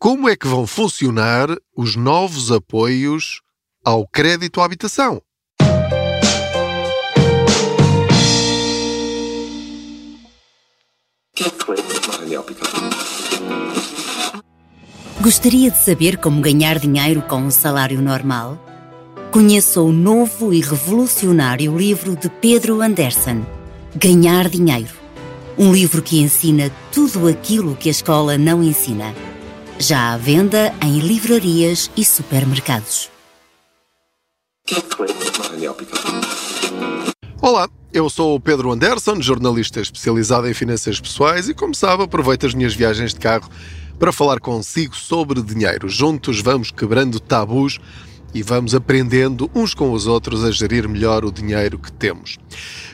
Como é que vão funcionar os novos apoios ao crédito à habitação? Gostaria de saber como ganhar dinheiro com um salário normal? Conheça o novo e revolucionário livro de Pedro Anderson, Ganhar Dinheiro. Um livro que ensina tudo aquilo que a escola não ensina. Já à venda em livrarias e supermercados. Olá, eu sou o Pedro Anderson, jornalista especializado em finanças pessoais e, como sabe, aproveito as minhas viagens de carro para falar consigo sobre dinheiro. Juntos vamos quebrando tabus e vamos aprendendo uns com os outros a gerir melhor o dinheiro que temos.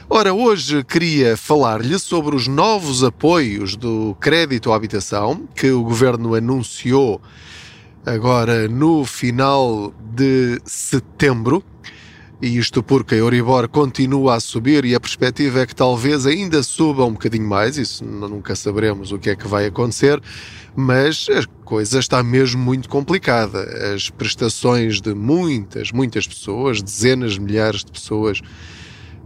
Ora, hoje queria falar-lhe sobre os novos apoios do crédito à habitação que o governo anunciou agora no final de setembro. E isto porque a Euribor continua a subir e a perspectiva é que talvez ainda suba um bocadinho mais, isso nunca saberemos o que é que vai acontecer, mas a coisa está mesmo muito complicada. As prestações de muitas, muitas pessoas, dezenas de milhares de pessoas,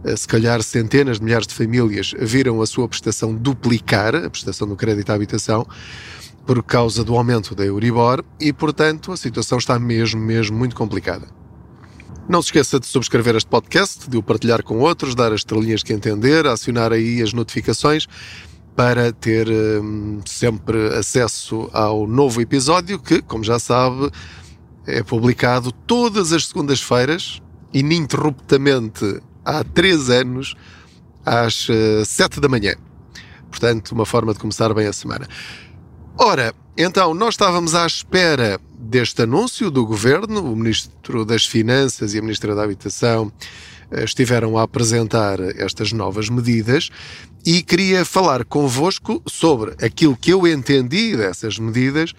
eh, se calhar centenas de milhares de famílias, viram a sua prestação duplicar, a prestação do crédito à habitação, por causa do aumento da Euribor e, portanto, a situação está mesmo, mesmo muito complicada. Não se esqueça de subscrever este podcast, de o partilhar com outros, dar as estrelinhas que entender, acionar aí as notificações para ter hum, sempre acesso ao novo episódio que, como já sabe, é publicado todas as segundas-feiras, ininterruptamente há três anos, às uh, sete da manhã. Portanto, uma forma de começar bem a semana. Ora, então, nós estávamos à espera deste anúncio do governo, o Ministro das Finanças e a Ministra da Habitação eh, estiveram a apresentar estas novas medidas e queria falar convosco sobre aquilo que eu entendi dessas medidas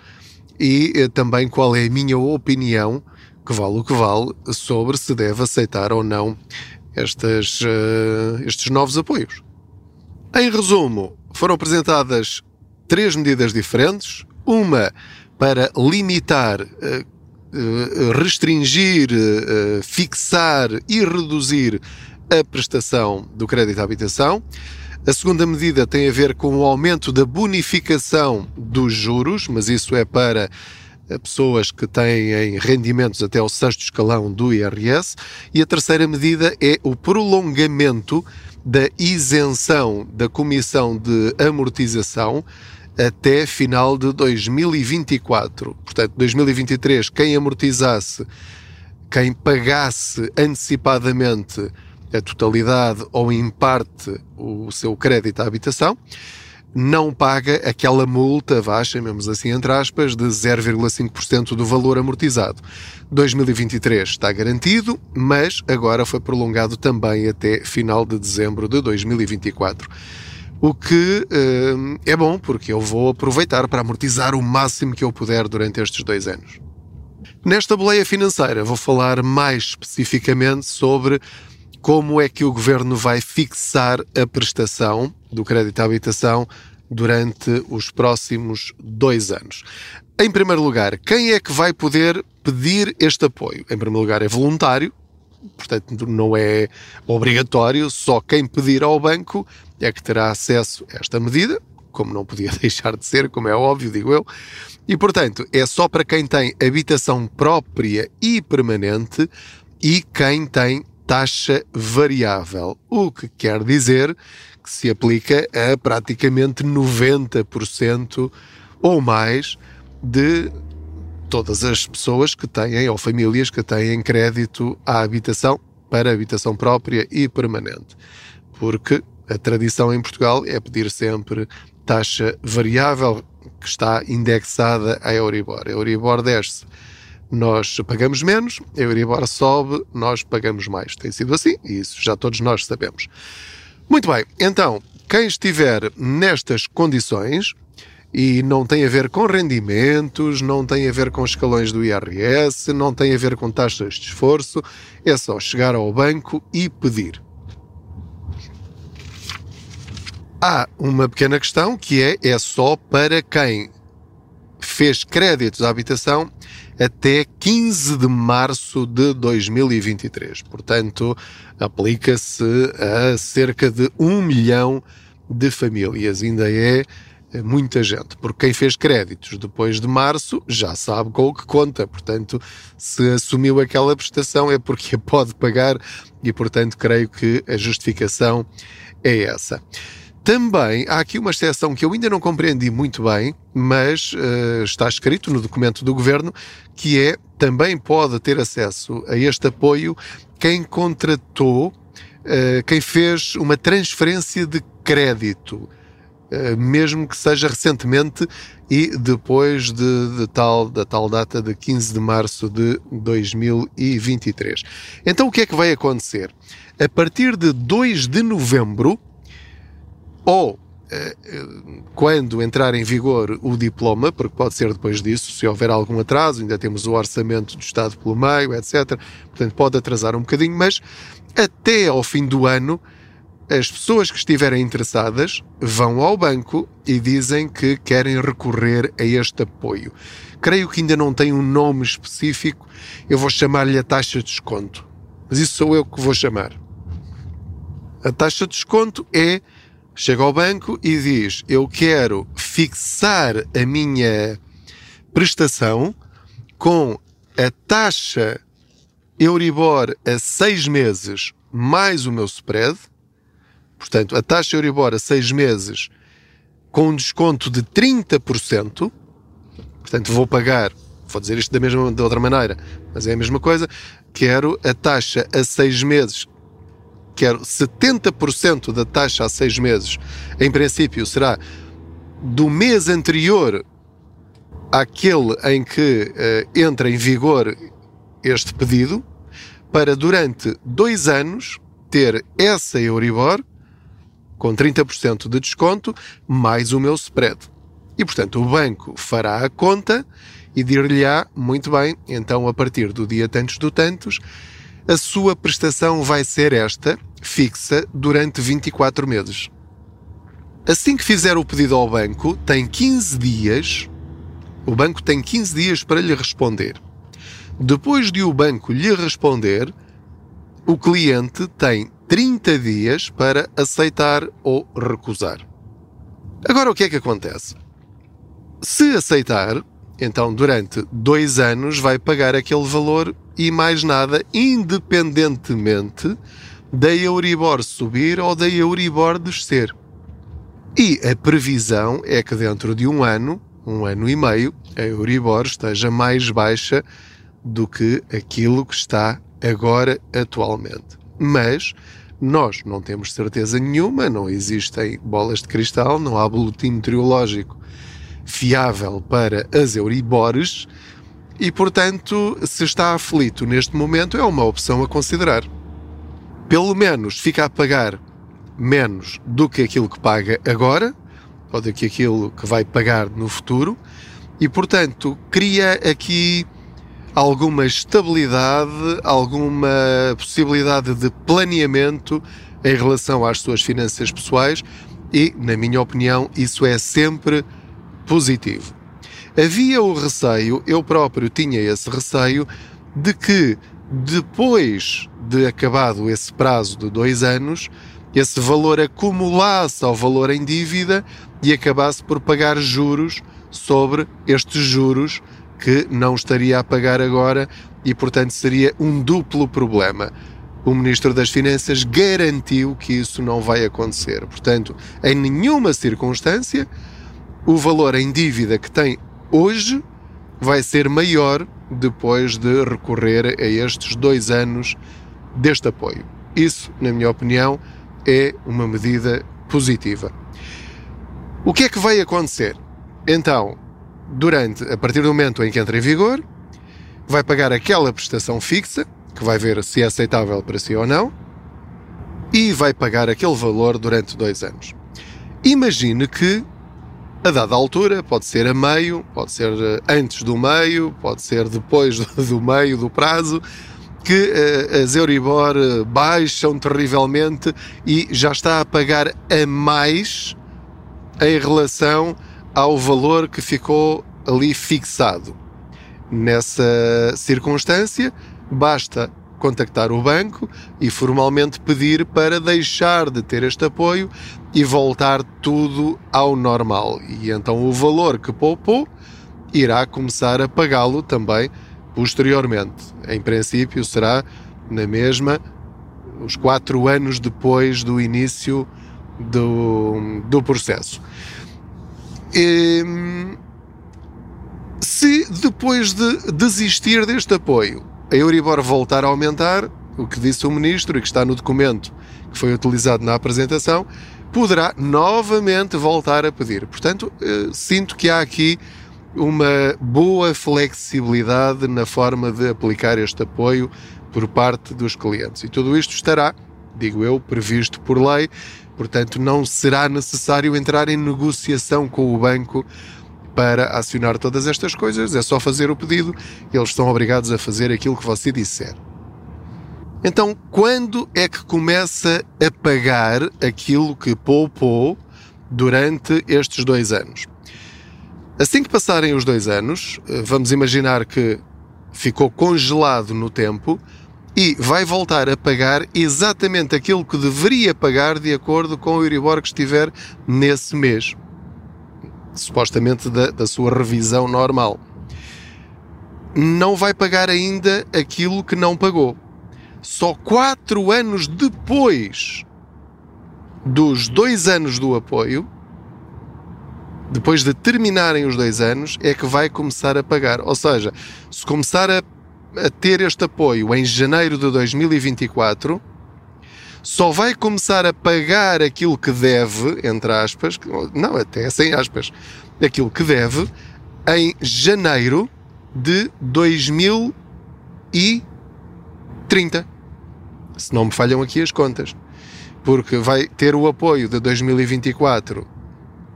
e eh, também qual é a minha opinião, que vale o que vale, sobre se deve aceitar ou não estas, uh, estes novos apoios. Em resumo, foram apresentadas três medidas diferentes. Uma para limitar, eh, eh, restringir, eh, fixar e reduzir a prestação do crédito à habitação. A segunda medida tem a ver com o aumento da bonificação dos juros, mas isso é para pessoas que têm rendimentos até ao sexto escalão do IRS. E a terceira medida é o prolongamento da isenção da comissão de amortização até final de 2024. Portanto, 2023, quem amortizasse, quem pagasse antecipadamente a totalidade ou em parte o seu crédito à habitação, não paga aquela multa, vá, chamemos assim entre aspas, de 0,5% do valor amortizado. 2023 está garantido, mas agora foi prolongado também até final de dezembro de 2024 o que uh, é bom, porque eu vou aproveitar para amortizar o máximo que eu puder durante estes dois anos. Nesta boleia financeira, vou falar mais especificamente sobre como é que o governo vai fixar a prestação do crédito à habitação durante os próximos dois anos. Em primeiro lugar, quem é que vai poder pedir este apoio? Em primeiro lugar, é voluntário, portanto não é obrigatório, só quem pedir ao banco é que terá acesso a esta medida, como não podia deixar de ser, como é óbvio, digo eu, e portanto é só para quem tem habitação própria e permanente e quem tem taxa variável, o que quer dizer que se aplica a praticamente 90% ou mais de todas as pessoas que têm ou famílias que têm crédito à habitação para habitação própria e permanente. Porque a tradição em Portugal é pedir sempre taxa variável que está indexada à Euribor. A Euribor desce, nós pagamos menos, a Euribor sobe, nós pagamos mais. Tem sido assim e isso já todos nós sabemos. Muito bem, então, quem estiver nestas condições e não tem a ver com rendimentos, não tem a ver com escalões do IRS, não tem a ver com taxas de esforço, é só chegar ao banco e pedir. Há uma pequena questão que é, é só para quem fez créditos à habitação até 15 de março de 2023. Portanto, aplica-se a cerca de um milhão de famílias. Ainda é muita gente, porque quem fez créditos depois de março já sabe com o que conta, portanto, se assumiu aquela prestação é porque a pode pagar e, portanto, creio que a justificação é essa. Também há aqui uma exceção que eu ainda não compreendi muito bem, mas uh, está escrito no documento do governo, que é também pode ter acesso a este apoio quem contratou, uh, quem fez uma transferência de crédito eh, mesmo que seja recentemente e depois de, de, tal, da tal data de 15 de março de 2023. Então o que é que vai acontecer? A partir de 2 de novembro, ou eh, quando entrar em vigor o diploma, porque pode ser depois disso, se houver algum atraso, ainda temos o orçamento do Estado pelo meio, etc. Portanto, pode atrasar um bocadinho, mas até ao fim do ano as pessoas que estiverem interessadas vão ao banco e dizem que querem recorrer a este apoio. Creio que ainda não tem um nome específico, eu vou chamar-lhe a taxa de desconto. Mas isso sou eu que vou chamar. A taxa de desconto é chega ao banco e diz: Eu quero fixar a minha prestação com a taxa Euribor a seis meses mais o meu spread. Portanto, a taxa Euribor a seis meses com um desconto de 30%, portanto, vou pagar, vou dizer isto da mesma, de outra maneira, mas é a mesma coisa, quero a taxa a seis meses, quero 70% da taxa a seis meses, em princípio será do mês anterior àquele em que uh, entra em vigor este pedido, para durante dois anos ter essa Euribor com 30% de desconto, mais o meu spread. E, portanto, o banco fará a conta e dir-lhe-á, muito bem, então a partir do dia tantos do tantos, a sua prestação vai ser esta, fixa, durante 24 meses. Assim que fizer o pedido ao banco, tem 15 dias, o banco tem 15 dias para lhe responder. Depois de o banco lhe responder, o cliente tem 30 dias para aceitar ou recusar. Agora, o que é que acontece? Se aceitar, então durante dois anos vai pagar aquele valor e mais nada, independentemente da Euribor subir ou da Euribor descer. E a previsão é que dentro de um ano, um ano e meio, a Euribor esteja mais baixa do que aquilo que está agora atualmente. Mas nós não temos certeza nenhuma, não existem bolas de cristal, não há boletim meteorológico fiável para as Euribores e, portanto, se está aflito neste momento, é uma opção a considerar. Pelo menos fica a pagar menos do que aquilo que paga agora, ou do que aquilo que vai pagar no futuro, e, portanto, cria aqui alguma estabilidade, alguma possibilidade de planeamento em relação às suas finanças pessoais e, na minha opinião, isso é sempre positivo. Havia o receio, eu próprio tinha esse receio, de que depois de acabado esse prazo de dois anos, esse valor acumulasse ao valor em dívida e acabasse por pagar juros sobre estes juros que não estaria a pagar agora e, portanto, seria um duplo problema. O Ministro das Finanças garantiu que isso não vai acontecer. Portanto, em nenhuma circunstância, o valor em dívida que tem hoje vai ser maior depois de recorrer a estes dois anos deste apoio. Isso, na minha opinião, é uma medida positiva. O que é que vai acontecer? Então, durante, a partir do momento em que entra em vigor, vai pagar aquela prestação fixa, que vai ver se é aceitável para si ou não, e vai pagar aquele valor durante dois anos. Imagine que, a dada altura, pode ser a meio, pode ser eh, antes do meio, pode ser depois do meio do prazo, que uh, as Euribor eh, baixam terrivelmente e já está a pagar a mais em relação ao valor que ficou ali fixado. Nessa circunstância, basta contactar o banco e formalmente pedir para deixar de ter este apoio e voltar tudo ao normal. E então o valor que poupou irá começar a pagá-lo também posteriormente. Em princípio, será na mesma os quatro anos depois do início do, do processo. E, se depois de desistir deste apoio a Euribor voltar a aumentar, o que disse o ministro e que está no documento que foi utilizado na apresentação, poderá novamente voltar a pedir. Portanto, eh, sinto que há aqui uma boa flexibilidade na forma de aplicar este apoio por parte dos clientes. E tudo isto estará, digo eu, previsto por lei, portanto, não será necessário entrar em negociação com o banco para acionar todas estas coisas, é só fazer o pedido, eles estão obrigados a fazer aquilo que você disser. Então, quando é que começa a pagar aquilo que poupou durante estes dois anos? Assim que passarem os dois anos, eh, vamos imaginar que ficou congelado no tempo e vai voltar a pagar exatamente aquilo que deveria pagar de acordo com o Euribor que estiver nesse mês supostamente da, da sua revisão normal. Não vai pagar ainda aquilo que não pagou. Só quatro anos depois dos dois anos do apoio, depois de terminarem os dois anos, é que vai começar a pagar. Ou seja, se começar a, a ter este apoio em janeiro de 2024, só vai começar a pagar aquilo que deve, entre aspas, não, até sem aspas, aquilo que deve, em janeiro de 2030. Se não me falham aqui as contas. Porque vai ter o apoio de 2024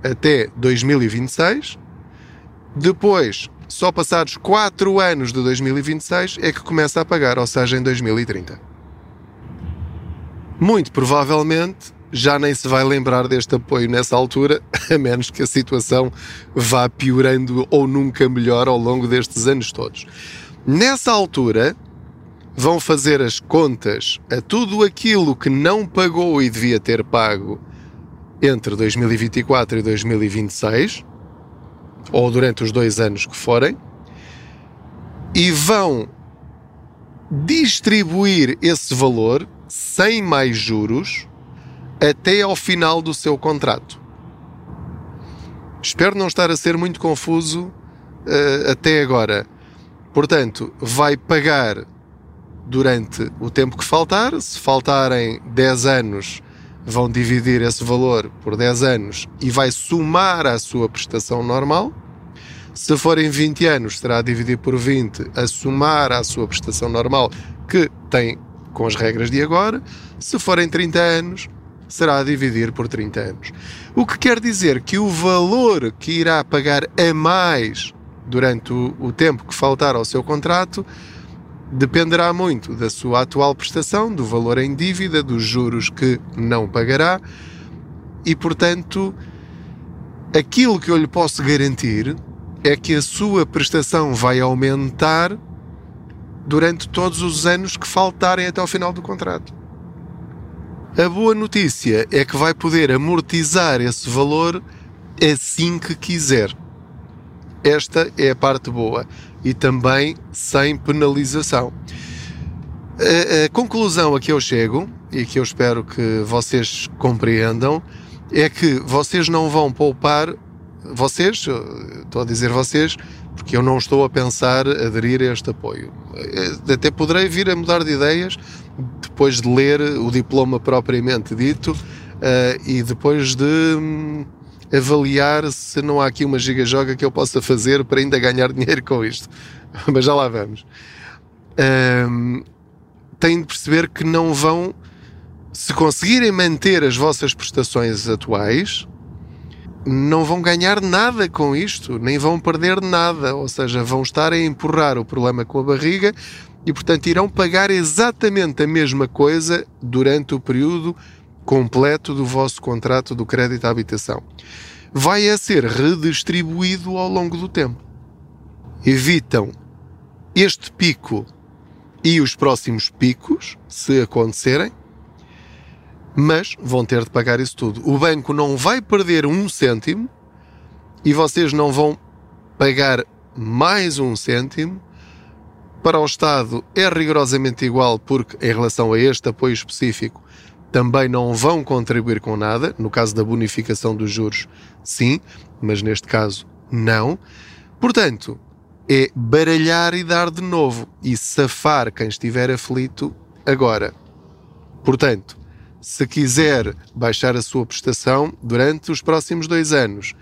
até 2026. Depois, só passados 4 anos de 2026 é que começa a pagar, ou seja, em 2030 muito provavelmente já nem se vai lembrar deste apoio nessa altura, a menos que a situação vá piorando ou nunca melhor ao longo destes anos todos. Nessa altura, vão fazer as contas a tudo aquilo que não pagou e devia ter pago entre 2024 e 2026, ou durante os dois anos que forem, e vão distribuir esse valor sem mais juros até ao final do seu contrato. Espero não estar a ser muito confuso uh, até agora. Portanto, vai pagar durante o tempo que faltar. Se faltarem 10 anos, vão dividir esse valor por 10 anos e vai somar à sua prestação normal. Se forem 20 anos, será dividir por 20 a somar à sua prestação normal, que tem com as regras de agora. Se forem 30 anos, será a dividir por 30 anos. O que quer dizer que o valor que irá pagar a mais durante o, o tempo que faltar ao seu contrato dependerá muito da sua atual prestação, do valor em dívida, dos juros que não pagará e, portanto, aquilo que eu lhe posso garantir é que a sua prestação vai aumentar durante todos os anos que faltarem até ao final do contrato. A boa notícia é que vai poder amortizar esse valor assim que quiser. Esta é a parte boa e também sem penalização. A, a, conclusão a que eu chego e que eu espero que vocês compreendam é que vocês não vão poupar, vocês, estou a dizer vocês, porque eu não estou a pensar aderir a este apoio. Até poderei vir a mudar de ideias depois de ler o diploma propriamente dito uh, e depois de um, avaliar se não há aqui uma giga-joga que eu possa fazer para ainda ganhar dinheiro com isto. Mas já lá vamos. Um, têm de perceber que não vão, se conseguirem manter as vossas prestações atuais, não vão ganhar nada com isto, nem vão perder nada, ou seja, vão estar a empurrar o problema com a barriga e, portanto, irão pagar exatamente a mesma coisa durante o período completo do vosso contrato do crédito à habitação. Vai a ser redistribuído ao longo do tempo. evitam este pico e os próximos picos, se acontecerem, mas vão ter de pagar isso tudo. O banco não vai perder um cêntimo e vocês não vão pagar mais um cêntimo. Para o Estado é rigorosamente igual, porque em relação a este apoio específico também não vão contribuir com nada. No caso da bonificação dos juros, sim, mas neste caso, não. Portanto, é baralhar e dar de novo e safar quem estiver aflito agora. Portanto, se quiser baixar a sua prestação durante os próximos dois anos,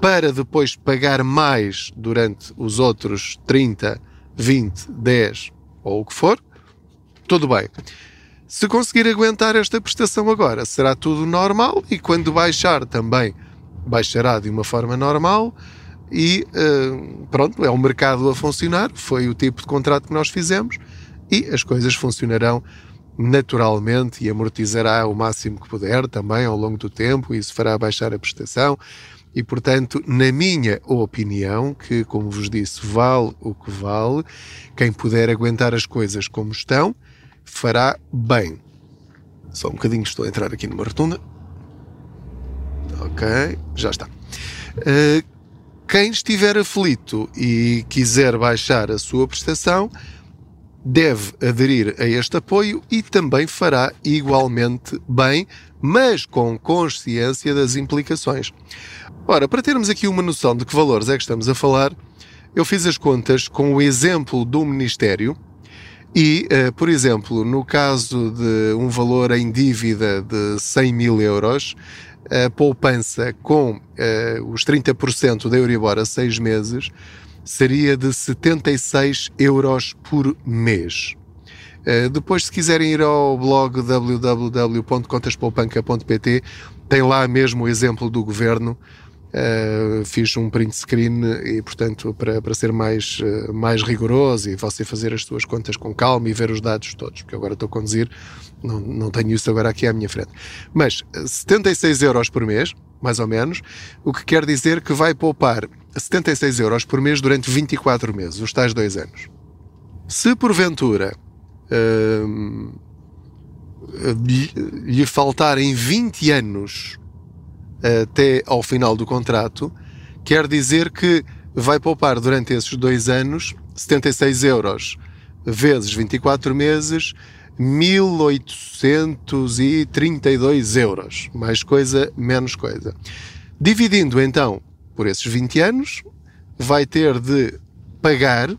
para depois pagar mais durante os outros 30, 20, 10 ou o que for, tudo bem. Se conseguir aguentar esta prestação agora, será tudo normal e quando baixar também baixará de uma forma normal e uh, pronto, é o mercado a funcionar, foi o tipo de contrato que nós fizemos e as coisas funcionarão naturalmente e amortizará o máximo que puder também ao longo do tempo, e isso fará baixar a prestação. E, portanto, na minha opinião, que, como vos disse, vale o que vale, quem puder aguentar as coisas como estão, fará bem. Só um bocadinho, estou a entrar aqui numa rotunda. Ok, já está. Uh, quem estiver aflito e quiser baixar a sua prestação, deve aderir a este apoio e também fará igualmente bem, mas com consciência das implicações. Ora, para termos aqui uma noção de que valores é que estamos a falar, eu fiz as contas com o exemplo do Ministério e, uh, por exemplo, no caso de um valor em dívida de 100 mil euros, a poupança com uh, os 30% da Euribor a 6 meses seria de 76 euros por mês. Uh, depois, se quiserem ir ao blog www.contaspoupanca.pt, tem lá mesmo o exemplo do governo. Uh, fiz um print screen e, portanto, para, para ser mais, uh, mais rigoroso e você fazer as suas contas com calma e ver os dados todos, porque agora estou a conduzir, não, não tenho isso agora aqui à minha frente. Mas 76 euros por mês, mais ou menos, o que quer dizer que vai poupar 76 euros por mês durante 24 meses, os tais dois anos. Se porventura hum, lhe faltarem 20 anos até ao final do contrato, quer dizer que vai poupar durante esses dois anos 76 euros vezes 24 meses, 1832 euros. Mais coisa, menos coisa. Dividindo então por esses 20 anos, vai ter de pagar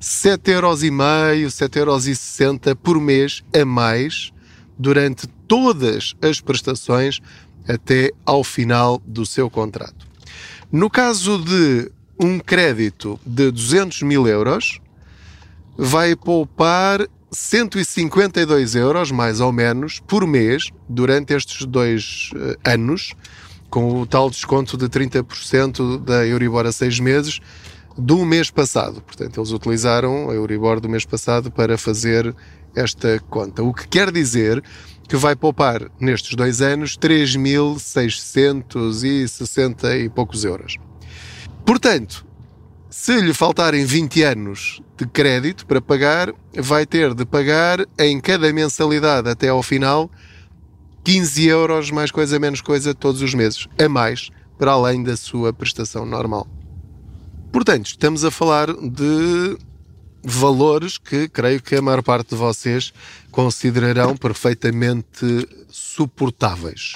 7,5 euros, 7,60 euros por mês a mais durante todas as prestações até ao final do seu contrato. No caso de um crédito de 200 mil euros, vai poupar 152 euros, mais ou menos, por mês durante estes dois uh, anos, com o tal desconto de 30% da Euribor a seis meses do mês passado. Portanto, eles utilizaram a Euribor do mês passado para fazer esta conta. O que quer dizer que vai poupar nestes dois anos 3.660 e poucos euros. Portanto, se lhe faltarem 20 anos de crédito para pagar, vai ter de pagar em cada mensalidade até ao final 15 euros, mais coisa, menos coisa, todos os meses, a mais, para além da sua prestação normal. Portanto, estamos a falar de valores que creio que a maior parte de vocês considerarão perfeitamente suportáveis.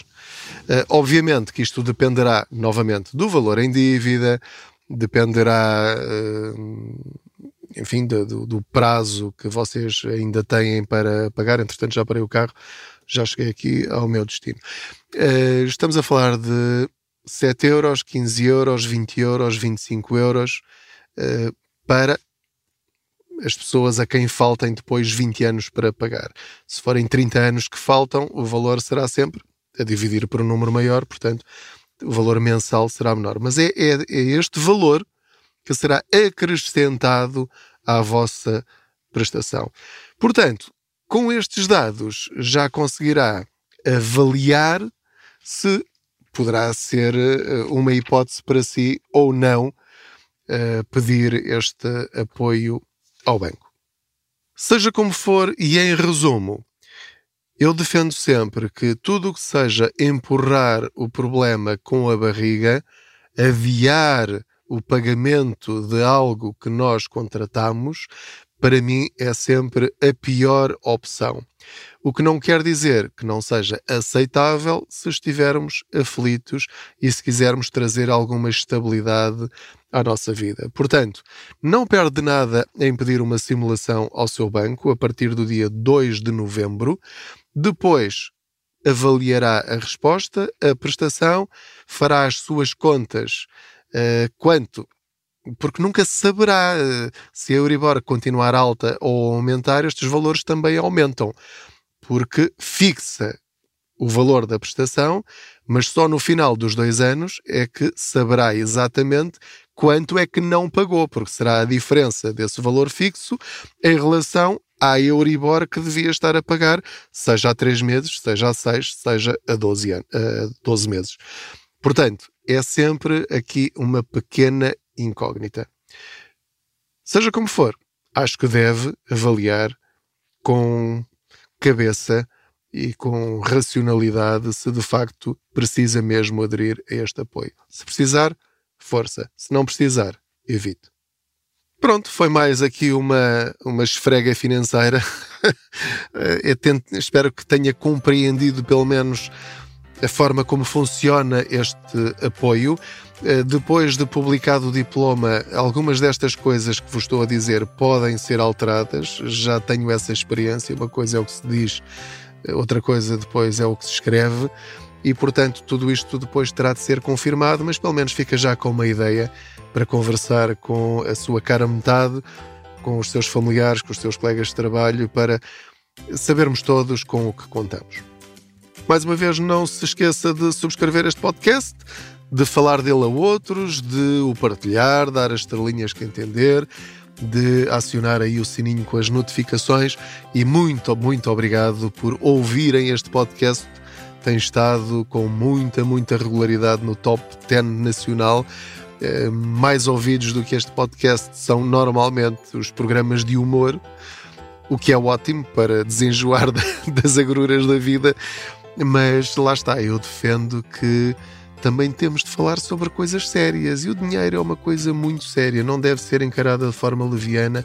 Uh, obviamente que isto dependerá, novamente, do valor em dívida, dependerá, uh, enfim, do, do, prazo que vocês ainda têm para pagar. Entretanto, já parei o carro, já cheguei aqui ao meu destino. Uh, estamos a falar de 7 euros, 15 euros, 20 euros, 25 euros uh, para as pessoas a quem faltem depois 20 anos para pagar. Se forem 30 anos que faltam, o valor será sempre a dividir por um número maior, portanto, o valor mensal será menor. Mas é, é, é este valor que será acrescentado à vossa prestação. Portanto, com estes dados já conseguirá avaliar se poderá ser eh, uma hipótese para si ou não uh, pedir este apoio ao banco. Seja como for, e em resumo, eu defendo sempre que tudo o que seja empurrar o problema com a barriga, aviar o pagamento de algo que nós contratamos, para mim é sempre a pior opção. O que não quer dizer que não seja aceitável se estivermos aflitos e se quisermos trazer alguma estabilidade à nossa vida. Portanto, não perde nada em pedir uma simulação ao seu banco a partir do dia 2 de novembro. Depois, avaliará a resposta, a prestação, fará as suas contas uh, quanto porque nunca se saberá uh, se a Euribor continuar alta ou aumentar, estes valores também aumentam, porque fixa o valor da prestação, mas só no final dos dois anos é que saberá exatamente quanto é que não pagou, porque será a diferença desse valor fixo em relação à Euribor que devia estar a pagar, seja a 3 meses, seja a 6, seja a 12, anos, a 12 meses. Portanto, é sempre aqui uma pequena incógnita. Seja como for, acho que deve avaliar com cabeça e com racionalidade se de facto precisa mesmo aderir a este apoio. Se precisar, força. Se não precisar, evite. Pronto, foi mais aqui uma, uma esfrega financeira. tento, espero que tenha compreendido pelo menos a forma como funciona este apoio. Eh, depois de publicado o diploma, algumas destas coisas que vos estou a dizer podem ser alteradas. Já tenho essa experiência. Uma coisa é o que se diz, eh, outra coisa depois é o que se escreve e, portanto, tudo isto depois terá de ser confirmado, mas pelo menos fica já com uma ideia para conversar com a sua cara metade, com os seus familiares, com os seus colegas de trabalho, para sabermos todos com o que contamos. Mais uma vez, não se esqueça de subscrever este podcast, de falar dele a outros, de o partilhar, dar as estrelinhas que entender, de acionar aí o sininho com as notificações. E muito, muito obrigado por ouvirem este podcast. Tem estado com muita, muita regularidade no top 10 nacional. É, mais ouvidos do que este podcast são normalmente os programas de humor, o que é ótimo para desenjoar das agruras da vida, mas lá está, eu defendo que também temos de falar sobre coisas sérias. E o dinheiro é uma coisa muito séria, não deve ser encarada de forma leviana.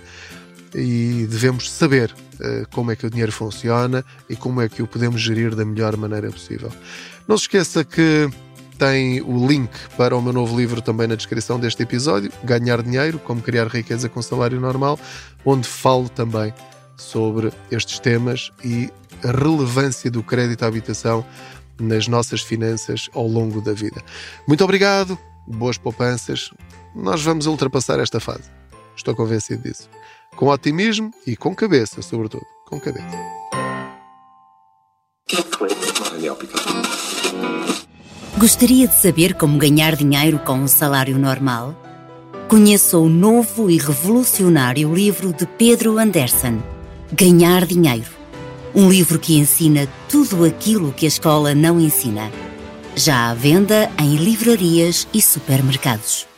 E devemos saber uh, como é que o dinheiro funciona e como é que o podemos gerir da melhor maneira possível. Não se esqueça que tem o link para o meu novo livro também na descrição deste episódio, Ganhar Dinheiro, Como Criar Riqueza com Salário Normal, onde falo também sobre estes temas e a relevância do crédito à habitação nas nossas finanças ao longo da vida. Muito obrigado, boas poupanças. Nós vamos ultrapassar esta fase. Estou convencido disso com otimismo e com cabeça, sobretudo. Com cabeça. Gostaria de saber como ganhar dinheiro com um salário normal? Conheça o novo e revolucionário livro de Pedro Anderson, Ganhar Dinheiro. Um livro que ensina tudo aquilo que a escola não ensina. Já à venda em livrarias e supermercados.